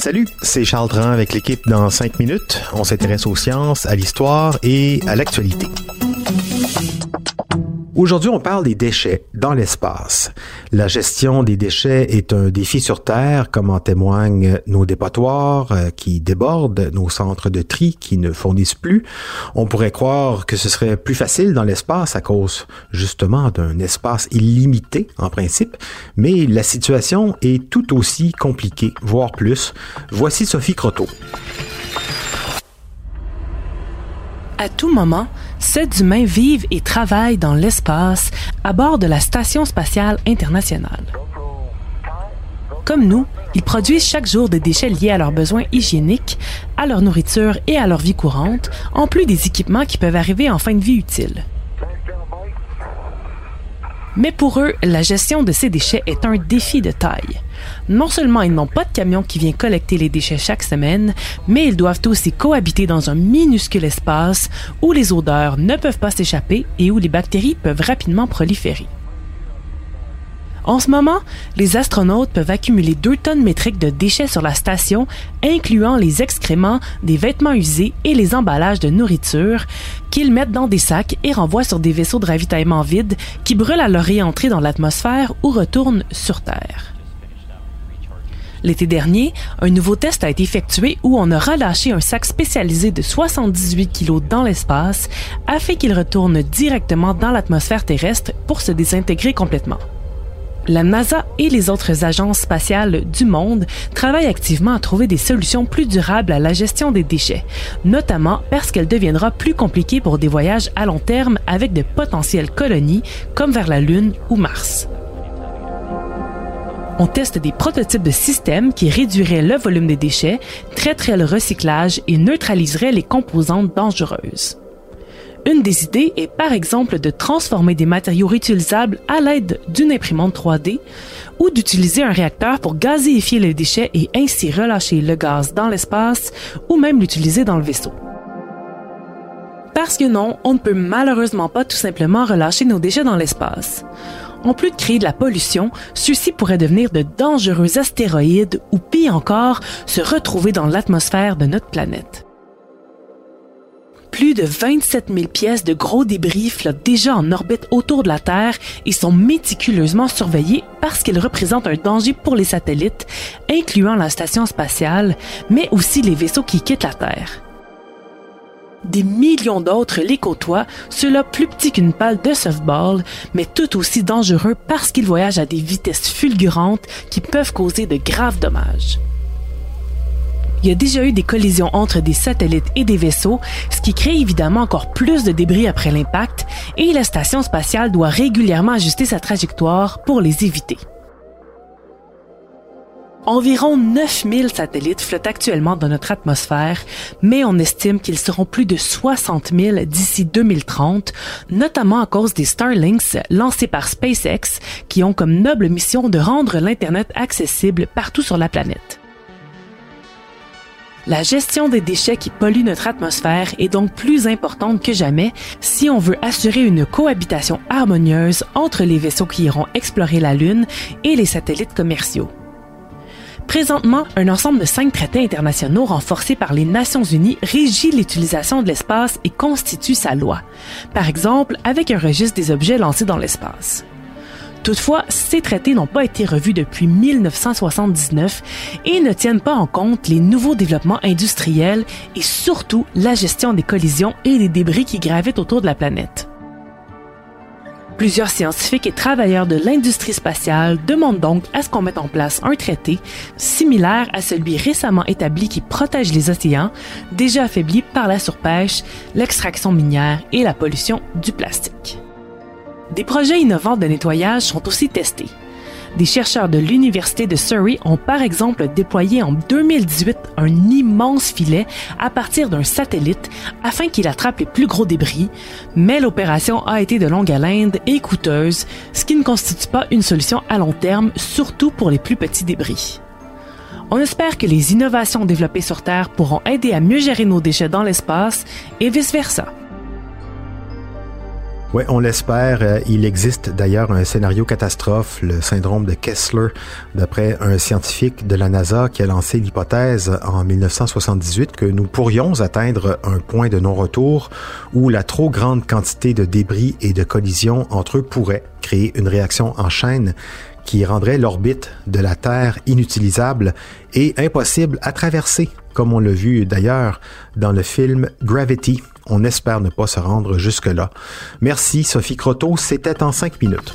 Salut, c'est Charles Dran avec l'équipe dans 5 minutes. On s'intéresse aux sciences, à l'histoire et à l'actualité. Aujourd'hui, on parle des déchets dans l'espace. La gestion des déchets est un défi sur Terre, comme en témoignent nos dépotoirs euh, qui débordent, nos centres de tri qui ne fournissent plus. On pourrait croire que ce serait plus facile dans l'espace à cause justement d'un espace illimité en principe, mais la situation est tout aussi compliquée, voire plus. Voici Sophie Croteau. À tout moment, sept humains vivent et travaillent dans l'espace à bord de la Station spatiale internationale. Comme nous, ils produisent chaque jour des déchets liés à leurs besoins hygiéniques, à leur nourriture et à leur vie courante, en plus des équipements qui peuvent arriver en fin de vie utile. Mais pour eux, la gestion de ces déchets est un défi de taille. Non seulement ils n'ont pas de camion qui vient collecter les déchets chaque semaine, mais ils doivent aussi cohabiter dans un minuscule espace où les odeurs ne peuvent pas s'échapper et où les bactéries peuvent rapidement proliférer. En ce moment, les astronautes peuvent accumuler 2 tonnes métriques de déchets sur la station, incluant les excréments, des vêtements usés et les emballages de nourriture, qu'ils mettent dans des sacs et renvoient sur des vaisseaux de ravitaillement vides qui brûlent à leur réentrée dans l'atmosphère ou retournent sur Terre. L'été dernier, un nouveau test a été effectué où on a relâché un sac spécialisé de 78 kg dans l'espace afin qu'il retourne directement dans l'atmosphère terrestre pour se désintégrer complètement. La NASA et les autres agences spatiales du monde travaillent activement à trouver des solutions plus durables à la gestion des déchets, notamment parce qu'elle deviendra plus compliquée pour des voyages à long terme avec de potentielles colonies comme vers la Lune ou Mars. On teste des prototypes de systèmes qui réduiraient le volume des déchets, traiteraient le recyclage et neutraliseraient les composantes dangereuses. Une des idées est par exemple de transformer des matériaux réutilisables à l'aide d'une imprimante 3D ou d'utiliser un réacteur pour gazéifier les déchets et ainsi relâcher le gaz dans l'espace ou même l'utiliser dans le vaisseau. Parce que non, on ne peut malheureusement pas tout simplement relâcher nos déchets dans l'espace. En plus de créer de la pollution, ceux-ci pourraient devenir de dangereux astéroïdes ou pire encore, se retrouver dans l'atmosphère de notre planète. Plus de 27 000 pièces de gros débris flottent déjà en orbite autour de la Terre et sont méticuleusement surveillées parce qu'ils représentent un danger pour les satellites, incluant la station spatiale, mais aussi les vaisseaux qui quittent la Terre. Des millions d'autres les côtoient, ceux-là plus petits qu'une balle de softball, mais tout aussi dangereux parce qu'ils voyagent à des vitesses fulgurantes qui peuvent causer de graves dommages. Il y a déjà eu des collisions entre des satellites et des vaisseaux, ce qui crée évidemment encore plus de débris après l'impact, et la station spatiale doit régulièrement ajuster sa trajectoire pour les éviter. Environ 9000 satellites flottent actuellement dans notre atmosphère, mais on estime qu'ils seront plus de 60 000 d'ici 2030, notamment à cause des Starlinks lancés par SpaceX, qui ont comme noble mission de rendre l'Internet accessible partout sur la planète. La gestion des déchets qui polluent notre atmosphère est donc plus importante que jamais si on veut assurer une cohabitation harmonieuse entre les vaisseaux qui iront explorer la Lune et les satellites commerciaux. Présentement, un ensemble de cinq traités internationaux renforcés par les Nations Unies régit l'utilisation de l'espace et constitue sa loi. Par exemple, avec un registre des objets lancés dans l'espace. Toutefois, ces traités n'ont pas été revus depuis 1979 et ne tiennent pas en compte les nouveaux développements industriels et surtout la gestion des collisions et des débris qui gravitent autour de la planète. Plusieurs scientifiques et travailleurs de l'industrie spatiale demandent donc à ce qu'on mette en place un traité similaire à celui récemment établi qui protège les océans, déjà affaiblis par la surpêche, l'extraction minière et la pollution du plastique. Des projets innovants de nettoyage sont aussi testés. Des chercheurs de l'Université de Surrey ont par exemple déployé en 2018 un immense filet à partir d'un satellite afin qu'il attrape les plus gros débris, mais l'opération a été de longue haleine et coûteuse, ce qui ne constitue pas une solution à long terme, surtout pour les plus petits débris. On espère que les innovations développées sur Terre pourront aider à mieux gérer nos déchets dans l'espace et vice-versa. Oui, on l'espère. Euh, il existe d'ailleurs un scénario catastrophe, le syndrome de Kessler, d'après un scientifique de la NASA qui a lancé l'hypothèse en 1978 que nous pourrions atteindre un point de non-retour où la trop grande quantité de débris et de collisions entre eux pourrait créer une réaction en chaîne qui rendrait l'orbite de la Terre inutilisable et impossible à traverser, comme on l'a vu d'ailleurs dans le film Gravity on espère ne pas se rendre jusque-là. Merci Sophie Croteau, c'était en cinq minutes.